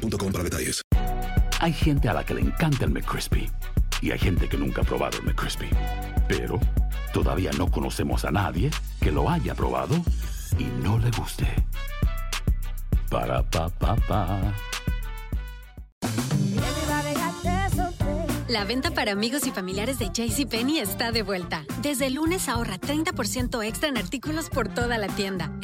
para detalles. Hay gente a la que le encanta el McCrispy y hay gente que nunca ha probado el McCrispy. Pero todavía no conocemos a nadie que lo haya probado y no le guste. Para pa pa pa. La venta para amigos y familiares de JCPenney está de vuelta. Desde el lunes ahorra 30% extra en artículos por toda la tienda.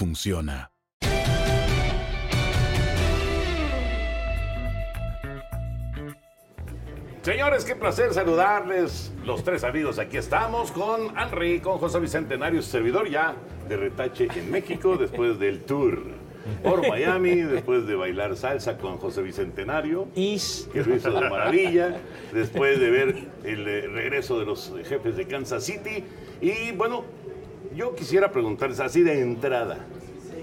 funciona. Señores, qué placer saludarles. Los tres amigos aquí estamos con Henry, con José Bicentenario, su servidor ya de retache en México después del tour por Miami, después de bailar salsa con José Bicentenario, que lo hizo de maravilla, después de ver el eh, regreso de los jefes de Kansas City. Y bueno, yo quisiera preguntarles así de entrada,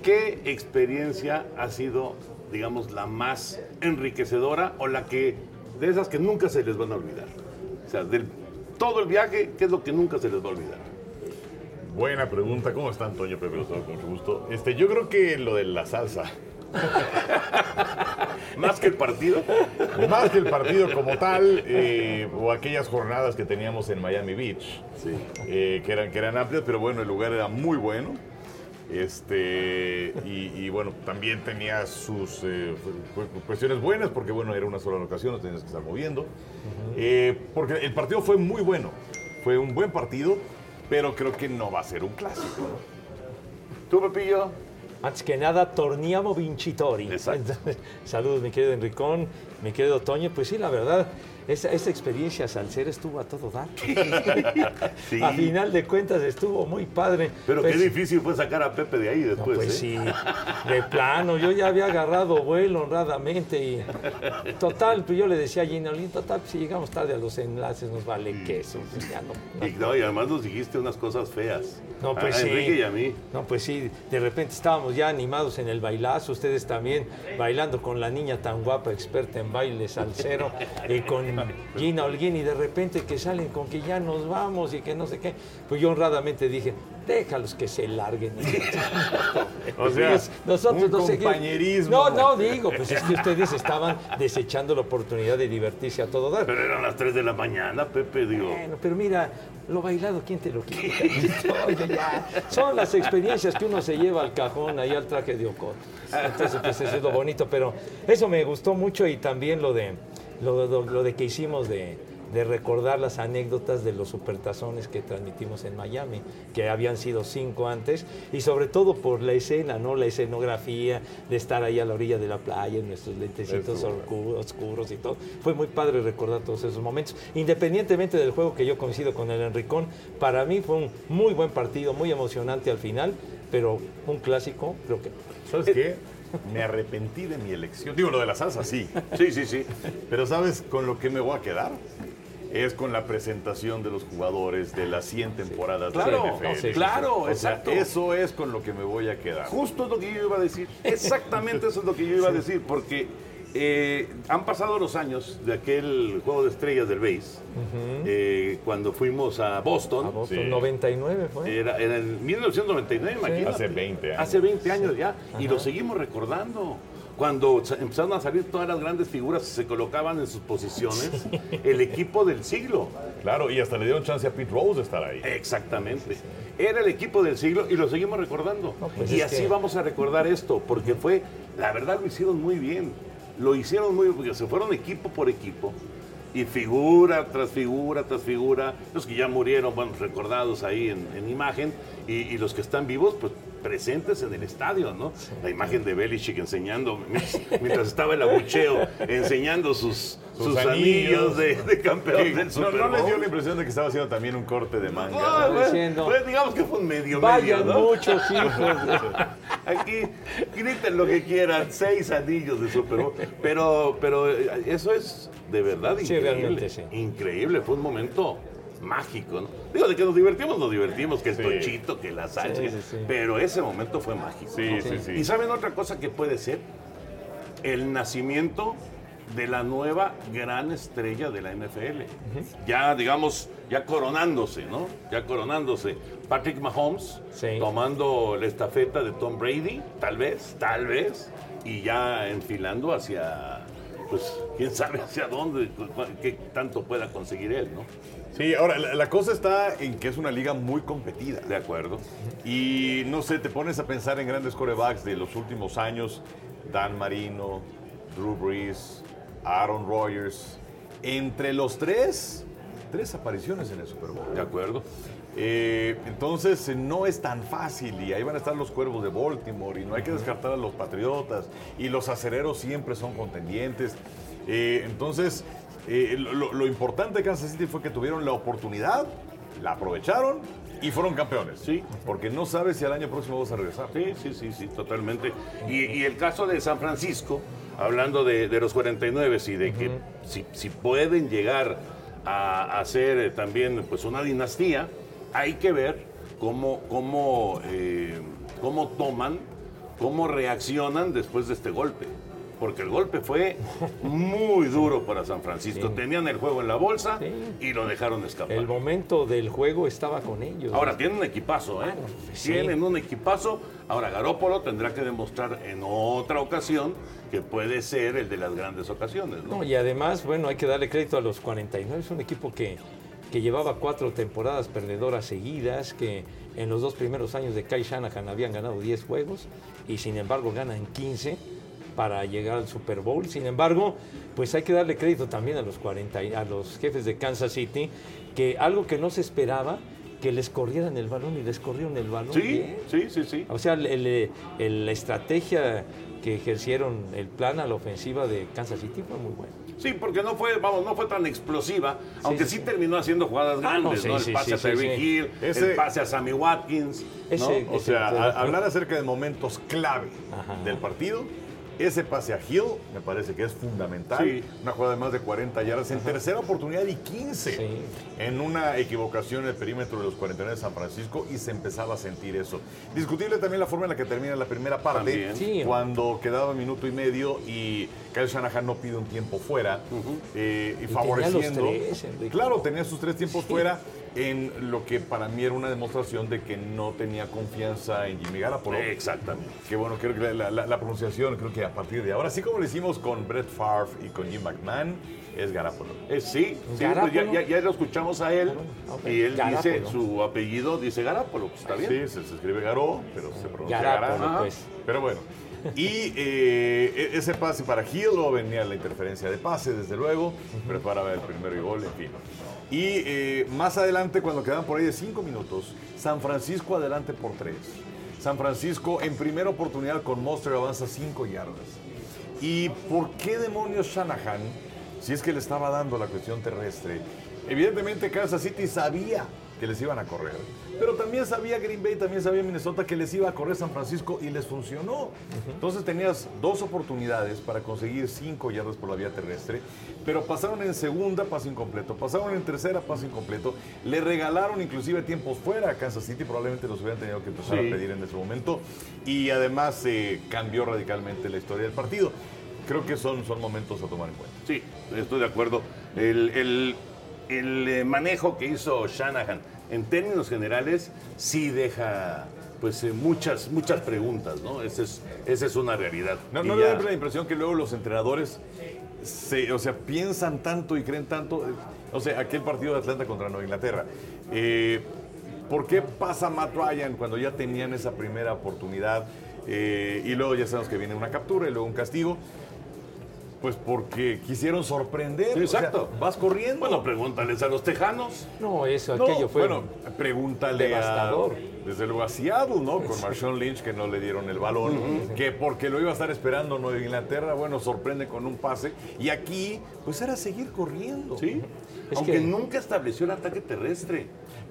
¿qué experiencia ha sido, digamos, la más enriquecedora o la que, de esas que nunca se les van a olvidar? O sea, del todo el viaje, ¿qué es lo que nunca se les va a olvidar? Buena pregunta. ¿Cómo está Antonio Pepe? Con mucho gusto. Este, yo creo que lo de la salsa. ¿Más que el partido? Más que el partido como tal, eh, o aquellas jornadas que teníamos en Miami Beach, eh, que, eran, que eran amplias, pero bueno, el lugar era muy bueno. Este, y, y bueno, también tenía sus eh, cu- cu- cuestiones buenas, porque bueno, era una sola ocasión, no tenías que estar moviendo. Eh, porque el partido fue muy bueno, fue un buen partido, pero creo que no va a ser un clásico, ¿no? ¿Tú, Pepillo? Antes que nada, torniamo vincitori. Saludos, mi querido Enricón, mi querido Toño. Pues sí, la verdad, esa, esa experiencia salsera estuvo a todo dar. Sí. A final de cuentas estuvo muy padre. Pero Pues, qué difícil fue sacar a Pepe de ahí después. pues ¿eh? sí, de plano, yo ya había agarrado vuelo honradamente y total, pues yo le decía a Gina, "Olin, total, pues si llegamos tarde a los enlaces nos vale queso, pues ya no, Y, no, y además nos dijiste unas cosas feas. No, pues a sí. Enrique y a mí. No, pues sí, de repente estábamos ya animados en el bailazo, ustedes también bailando con la niña tan guapa, experta en baile salsero, y con Gina Holguín, y de repente que salen con que ya nos vamos y que no sé qué. Pues yo honradamente dije, déjalos que se larguen. O sea, nosotros un no compañerismo. No, no, digo, pues es que ustedes estaban desechando la oportunidad de divertirse a todo dar. Pero eran las 3 de la mañana, Pepe, digo. Bueno, pero mira, lo bailado, ¿quién te lo quita? Oye, ya. Son las experiencias que uno se lleva al cajón, ahí al traje de Ocot. Entonces, pues eso es lo bonito, pero eso me gustó mucho y también lo de, lo, lo- lo de que hicimos de, de recordar las anécdotas de los supertazones que transmitimos en Miami, que habían sido cinco antes, y sobre todo por la escena, ¿no? La escenografía, de estar ahí a la orilla de la playa, en nuestros lentecitos oscu- oscuros y todo. Fue muy padre recordar todos esos momentos. Independientemente del juego que yo coincido con el Enricón, para mí fue un muy buen partido, muy emocionante al final, pero un clásico, creo que. ¿Sabes qué? Me arrepentí de mi elección. Digo, lo de la salsa, sí. Sí, sí, sí. Pero ¿sabes con lo que me voy a quedar? Es con la presentación de los jugadores de las 100 temporadas Claro, de la NFL. no, sí, claro, O sea, exacto. eso es con lo que me voy a quedar. Justo es lo que yo iba a decir. Exactamente eso es lo que yo iba a decir, porque eh, han pasado los años de aquel juego de estrellas del base, eh, cuando fuimos a Boston. A Boston, Sí. 99 fue. Era, era en 1999, imagínate. Hace 20 años. Hace 20 años ya. Y lo seguimos recordando. Cuando empezaron a salir todas las grandes figuras y se colocaban en sus posiciones, el equipo del siglo. Claro, y hasta le dieron chance a Pete Rose de estar ahí. Exactamente. Era el equipo del siglo y lo seguimos recordando. pues y así que- vamos a recordar esto, porque fue, la verdad lo hicieron muy bien. Lo hicieron muy bien, porque se fueron equipo por equipo. Y figura tras figura tras figura, los que ya murieron, bueno, recordados ahí en, en imagen, y, y los que están vivos, pues presentes en el estadio, ¿no? La imagen de Belichick enseñando, mientras, estaba el abucheo, enseñando sus, sus, Sus anillos, anillos. de, de campeón Sí, del no, Super no les dio Bowl. la impresión de que estaba haciendo también un corte de manga. Ah, bueno, diciendo, pues digamos que fue un medio Vayan medio, ¿no? muchos hijos. Aquí griten lo que quieran, seis anillos de Super Bowl. Pero, pero eh, eso es de verdad Sí, increíble. realmente sí. Increíble, fue un momento mágico, ¿no? Digo, de que nos divertimos, nos divertimos, que el Sí. tochito, que la salsa, Sí, sí, sí. pero ese momento fue mágico. Sí, ¿no? sí, sí. ¿Y saben otra cosa que puede ser? El nacimiento de la nueva gran estrella de la NFL. Ya, digamos, ya coronándose, ¿no? Ya coronándose. Patrick Mahomes Sí. tomando la estafeta de Tom Brady, tal vez, tal vez, y ya enfilando hacia, pues, quién sabe hacia dónde, qué tanto pueda conseguir él, ¿no? Sí, ahora, la, la cosa está en que es una liga muy competida. De acuerdo. Y no sé, te pones a pensar en grandes corebacks de los últimos años, Dan Marino, Drew Brees, Aaron Rodgers. Entre los tres, tres apariciones en el Super Bowl. De acuerdo. Eh, entonces eh, no es tan fácil y ahí van a estar los cuervos de Baltimore y no hay que descartar a los patriotas y los acereros siempre son contendientes. Eh, entonces eh, lo, lo- lo importante de Kansas City fue que tuvieron la oportunidad, la aprovecharon y fueron campeones. Sí. Porque no sabes si al año próximo vas a regresar. Sí, sí, sí, sí, totalmente. Y, y el caso de San Francisco, hablando de, de los 49 y de que si, si pueden llegar a hacer eh, también pues una dinastía, hay que ver cómo, cómo, eh, cómo toman, cómo reaccionan después de este golpe. Porque el golpe fue muy duro para San Francisco. Tenían el juego en la bolsa Sí. y lo dejaron escapar. El momento del juego estaba con ellos. Ahora, tienen un equipazo, ¿eh? Sí. Tienen un equipazo. Ahora, Garópolo tendrá que demostrar en otra ocasión que puede ser el de las grandes ocasiones, ¿no? No, y además, bueno, hay que darle crédito a los 49. Es un equipo que, que llevaba cuatro temporadas perdedoras seguidas, que en los dos primeros años de Kai Shanahan habían ganado 10 juegos y sin embargo ganan 15 para llegar al Super Bowl. Sin embargo, pues hay que darle crédito también a los 40, y- a los jefes de Kansas City, que algo que no se esperaba, que les corrieran el balón y les corrieron el balón. Sí, bien. sí, sí, sí. O sea, el- el- el- la estrategia que ejercieron, el plan a la ofensiva de Kansas City fue muy bueno. Sí, porque no fue, vamos, no fue tan explosiva, aunque sí, sí, sí. terminó haciendo jugadas Ah, no, grandes, sí, ¿no? El pase sí, a sí. Hill, Ese- el pase a Sammy Watkins, ¿no? Ese- O sea, ese- a- hablar acerca de momentos clave Ajá. del partido. Ese pase a Hill me parece que es fundamental. Sí. Una jugada de más de 40 yardas en tercera oportunidad y 15. Sí. En una equivocación en el perímetro de los 49 de San Francisco y se empezaba a sentir eso. Discutible también la forma en la que termina la primera parte. Sí. Cuando quedaba minuto y medio y Kyle Shanahan no pide un tiempo fuera eh, y, favoreciendo. los tres, Enrique. claro, tenía sus tres tiempos fuera en lo que para mí era una demostración de que no tenía confianza en Jimmy Garoppolo. Exactamente. Que bueno, creo que la, la- la pronunciación, creo que a partir de ahora, así como lo hicimos con Brett Favre y con Jim McMahon, es Garoppolo. Eh, sí, pues ya, ya- ya lo escuchamos a él ok. y él dice, su apellido dice Garápolo, pues está bien. Sí, se, se escribe Garó, pero se pronuncia Garápolo, Gará. pues. Pero bueno. Y eh, e- ese pase para Hill, luego venía la interferencia de pase, desde luego, prepara el primero y gol, en fin. Y eh, más adelante, cuando quedan por ahí de cinco minutos, San Francisco adelante por tres. San Francisco en primera oportunidad con Monster avanza cinco yardas. ¿Y por qué demonios Shanahan, si es que le estaba dando la cuestión terrestre? Evidentemente Kansas City sabía que les iban a correr, pero también sabía Green Bay, también sabía Minnesota que les iba a correr San Francisco y les funcionó. Entonces tenías dos oportunidades para conseguir cinco yardas por la vía terrestre, pero pasaron en segunda, paso incompleto, pasaron en tercera, paso incompleto, le regalaron inclusive tiempos fuera a Kansas City, probablemente los hubieran tenido que empezar Sí. a pedir en ese momento, y además eh, cambió radicalmente la historia del partido. creo que son, son momentos a tomar en cuenta. Sí, estoy de acuerdo. El, el- el, eh, manejo que hizo Shanahan, en términos generales, sí deja pues eh, muchas muchas preguntas, ¿no? Esa es, esa es una realidad. No, no ya- da la impresión que luego los entrenadores se, o sea, piensan tanto y creen tanto. eh, O sea, aquel partido de Atlanta contra Nueva Inglaterra. eh, ¿Por qué pasa Matt Ryan cuando ya tenían esa primera oportunidad? eh, y luego ya sabemos que viene una captura y luego un castigo. Pues porque quisieron sorprender. Sí, o sea, exacto. vas corriendo. Bueno, pregúntales a los tejanos. No, eso, No, aquello fue. bueno, pregúntale devastador. a, desde luego a Seattle, ¿no? Con Marshawn Lynch que no le dieron el balón, que porque lo iba a estar esperando Nueva Inglaterra, bueno, sorprende con un pase. Y aquí, pues era seguir corriendo. Sí. Es Aunque que- nunca estableció el ataque terrestre.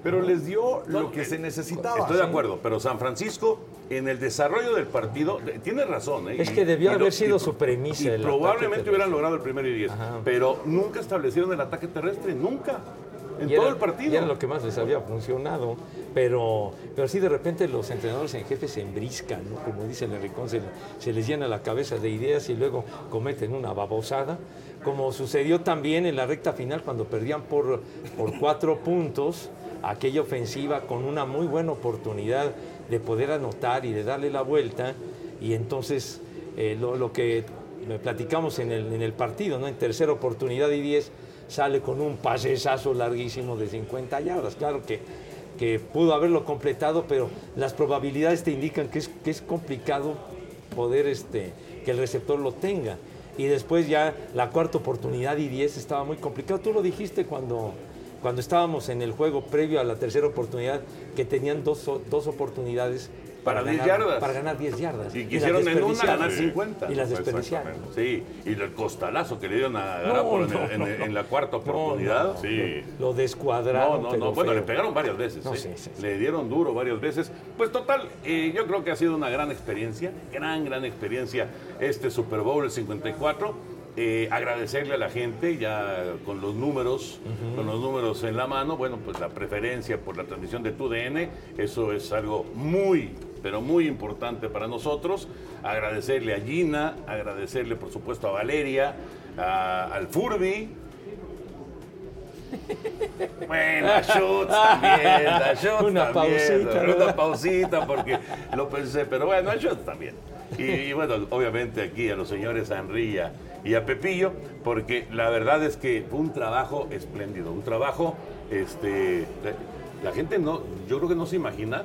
Pero les dio lo que se necesitaba. Estoy de acuerdo, pero San Francisco en el desarrollo del partido tiene razón. ¿eh? Es que debió y haber lo- sido y- su premisa Y el probablemente hubieran logrado el primero y diez, Ajá. pero nunca establecieron el ataque terrestre, nunca. En Y todo era- el partido. y era lo que más les había funcionado. Pero, pero sí, de repente los entrenadores en jefe se embriscan, ¿no? Como dice el se, se les llena la cabeza de ideas y luego cometen una babosada. Como sucedió también en la recta final cuando perdían por, por cuatro puntos aquella ofensiva con una muy buena oportunidad de poder anotar y de darle la vuelta. Y entonces eh, lo, que platicamos en el, en el partido, ¿no? En tercera oportunidad y 10 sale con un pasesazo larguísimo de 50 yardas. Claro que, que pudo haberlo completado, pero las probabilidades te indican que es, que es complicado poder este, que el receptor lo tenga. Y después ya la cuarta oportunidad y 10 estaba muy complicado. Tú lo dijiste cuando, cuando estábamos en el juego previo a la tercera oportunidad, que tenían dos, dos oportunidades Para 10 ganar- yardas. Para ganar 10 yardas. Y quisieron en una ganar 50. Y las desperdiciaron. Sí, y el costalazo que le dieron a No, Garapolo en, no, el- en, no, no. en la cuarta No, oportunidad. no, no. Sí. Lo No, descuadraron. no, pero no. Bueno, feo. le pegaron varias veces. No, ¿eh? sí, sí, sí. Le dieron duro varias veces. Pues total, eh, yo creo que ha sido una gran experiencia, gran, gran experiencia este Super Bowl el 54. Eh, agradecerle a la gente ya con los números, con los números en la mano, bueno, pues la preferencia por la transmisión de TUDN, eso es algo muy, pero muy importante para nosotros. Agradecerle a Gina, agradecerle por supuesto a Valeria, a- al Furby, bueno, a Schutz también, a Schutz Una también, pausita, Una pausita porque lo pensé, pero bueno, a Schutz también. Y, y bueno, obviamente aquí a los señores Henry y a, y a Pepillo, porque la verdad es que fue un trabajo espléndido, un trabajo, este, la gente no, yo creo que no se imagina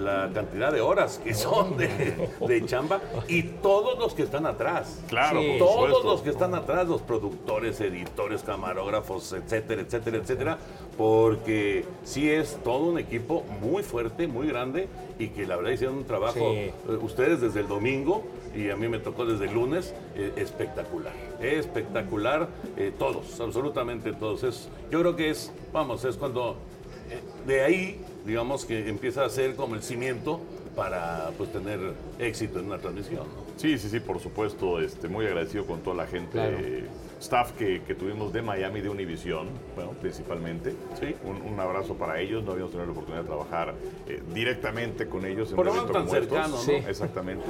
la cantidad de horas que son de, de chamba y todos los que están atrás. Claro, Sí. Todos supuesto. los que están atrás, los productores, editores, camarógrafos, etcétera, etcétera, etcétera, porque sí es todo un equipo muy fuerte, muy grande y que la verdad hicieron un trabajo, Sí. eh, ustedes desde el domingo y a mí me tocó desde el lunes, eh, espectacular, espectacular, eh, todos, absolutamente todos. Es, yo creo que es, vamos, es cuando de ahí, digamos que empieza a ser como el cimiento para pues tener éxito en una transmisión. ¿no? Sí, sí, sí, por supuesto. Este, muy agradecido con toda la gente, Claro. eh, staff que, que tuvimos de Miami, de Univision, bueno, principalmente. Sí. Un, un abrazo para ellos. No habíamos tenido la oportunidad de trabajar eh, directamente con ellos en Por un evento menos como tan cercano, estos. ¿no? Exactamente.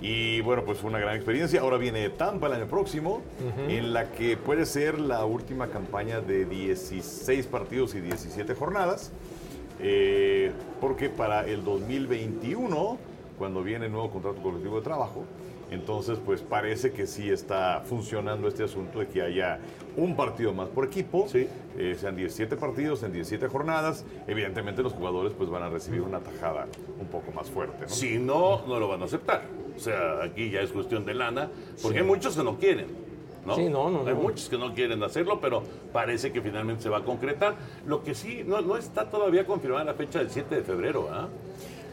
Y bueno, pues fue una gran experiencia. Ahora viene Tampa el año próximo, en la que puede ser la última campaña de 16 partidos y 17 jornadas. Eh, porque para el 2021, cuando viene el nuevo contrato colectivo de trabajo, entonces pues parece que sí está funcionando este asunto de que haya un partido más por equipo, Sí. eh, sean 17 partidos en 17 jornadas, evidentemente los jugadores pues van a recibir una tajada un poco más fuerte. ¿no? Si no, no lo van a aceptar. O sea, aquí ya es cuestión de lana, porque hay muchos que no quieren. ¿No? Sí, no, no, Hay no. muchos que no quieren hacerlo, pero parece que finalmente se va a concretar. Lo que sí, no, no está todavía confirmada la fecha del 7 de febrero. ¿ah?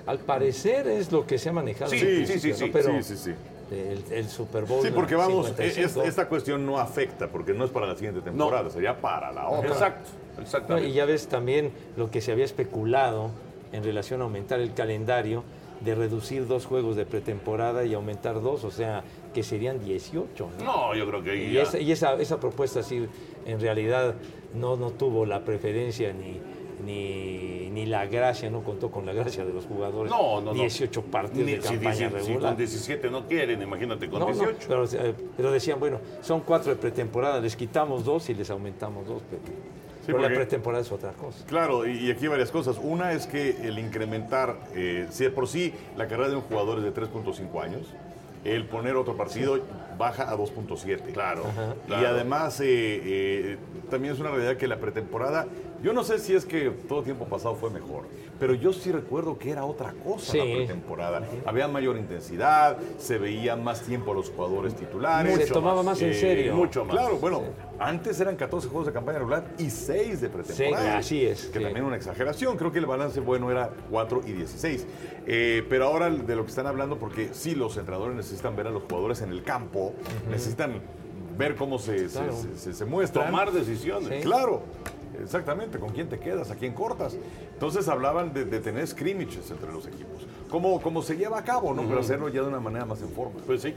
Al parecer es lo que se ha manejado. Sí, sí, sí, sí. Pero sí, sí, sí. El, el Super Bowl. Sí, porque vamos, 55, es- esta cuestión no afecta, porque no es para la siguiente temporada, sería para la otra. Exacto, exactamente. y ya ves también lo que se había especulado en relación a aumentar el calendario de reducir dos juegos de pretemporada y aumentar dos, o sea, que serían 18. ¿no? No, yo creo que Y, esa, y esa, esa propuesta sí, en realidad no, no tuvo la preferencia ni, ni, ni la gracia, no contó con la gracia de los jugadores. No, no, no. 18 partidos Ni- de si, campaña si regular. con 17 no quieren, imagínate con No, no, 18. pero, eh, pero decían, bueno, son cuatro de pretemporada, les quitamos dos y les aumentamos dos, pero, pero la pretemporada es otra cosa. Claro, y y aquí hay varias cosas. Una es que el incrementar, eh, si de por sí la carrera de un jugador es de 3.5 años, el poner otro partido baja a 2.7. Claro, Y claro. además eh, eh, también es una realidad que la pretemporada, yo no sé si es que todo tiempo pasado fue mejor, pero yo sí recuerdo que era otra cosa Sí. la pretemporada. Había mayor intensidad, se veía más tiempo a los jugadores titulares. Se tomaba más en Eh, serio. mucho más. Claro, bueno, antes eran 14 juegos de campaña regular y 6 de pretemporada. Sí, así es, Que también una exageración. Creo que el balance bueno era 4 y 16. Eh, pero ahora de lo que están hablando, porque sí, los entrenadores necesitan ver a los jugadores en el campo, necesitan ver cómo se, Claro. se, se- se muestran. Tomar decisiones. Sí. Claro, exactamente, con quién te quedas, a quién cortas. Entonces hablaban de, de tener scrimmages entre los equipos. Cómo, cómo se lleva a cabo, ¿no? Pero hacerlo ya de una manera más en forma. Pues sí,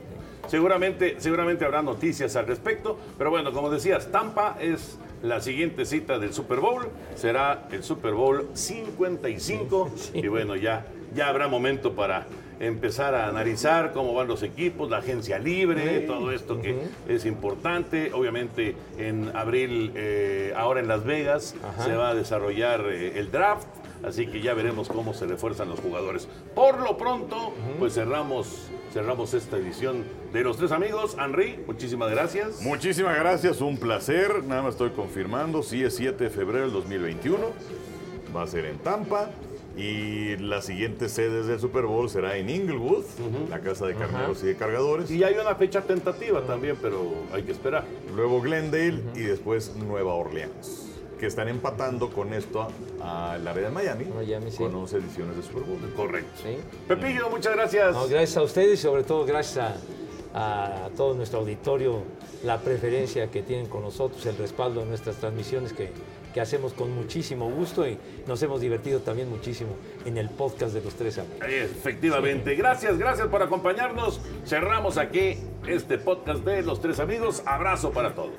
seguramente, seguramente habrá noticias al respecto, pero bueno, como decías, Tampa es la siguiente cita del Super Bowl, será el Super Bowl 55 y bueno, ya, ya habrá momento para empezar a analizar cómo van los equipos, la agencia libre, todo esto que es importante. Obviamente en abril, eh, ahora en Las Vegas, se va a desarrollar eh, el draft. Así que ya veremos cómo se refuerzan los jugadores. Por lo pronto, pues cerramos, cerramos esta edición de Los Tres Amigos. Henry, muchísimas gracias. Muchísimas gracias, un placer. Nada más estoy confirmando, sí es 7 de febrero del 2021. Va a ser en Tampa. Y las siguientes sedes del Super Bowl será en Inglewood, la casa de carneros y de cargadores. Y hay una fecha tentativa también, pero hay que esperar. Luego Glendale y después Nueva Orleans, que están empatando con esto al área de Miami, Miami, sí. con 11 ediciones de Super Bowl. Correcto. ¿sí? Pepillo, muchas gracias. No, gracias a ustedes y sobre todo gracias a, a todo nuestro auditorio, la preferencia que tienen con nosotros, el respaldo de nuestras transmisiones que, que hacemos con muchísimo gusto y nos hemos divertido también muchísimo en el podcast de los tres amigos. Efectivamente. Gracias, gracias por acompañarnos. Cerramos aquí este podcast de Los Tres Amigos. Abrazo para todos.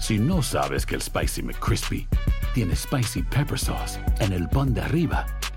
Si no sabes que el Spicy McCrispy tiene Spicy Pepper Sauce en el pan de arriba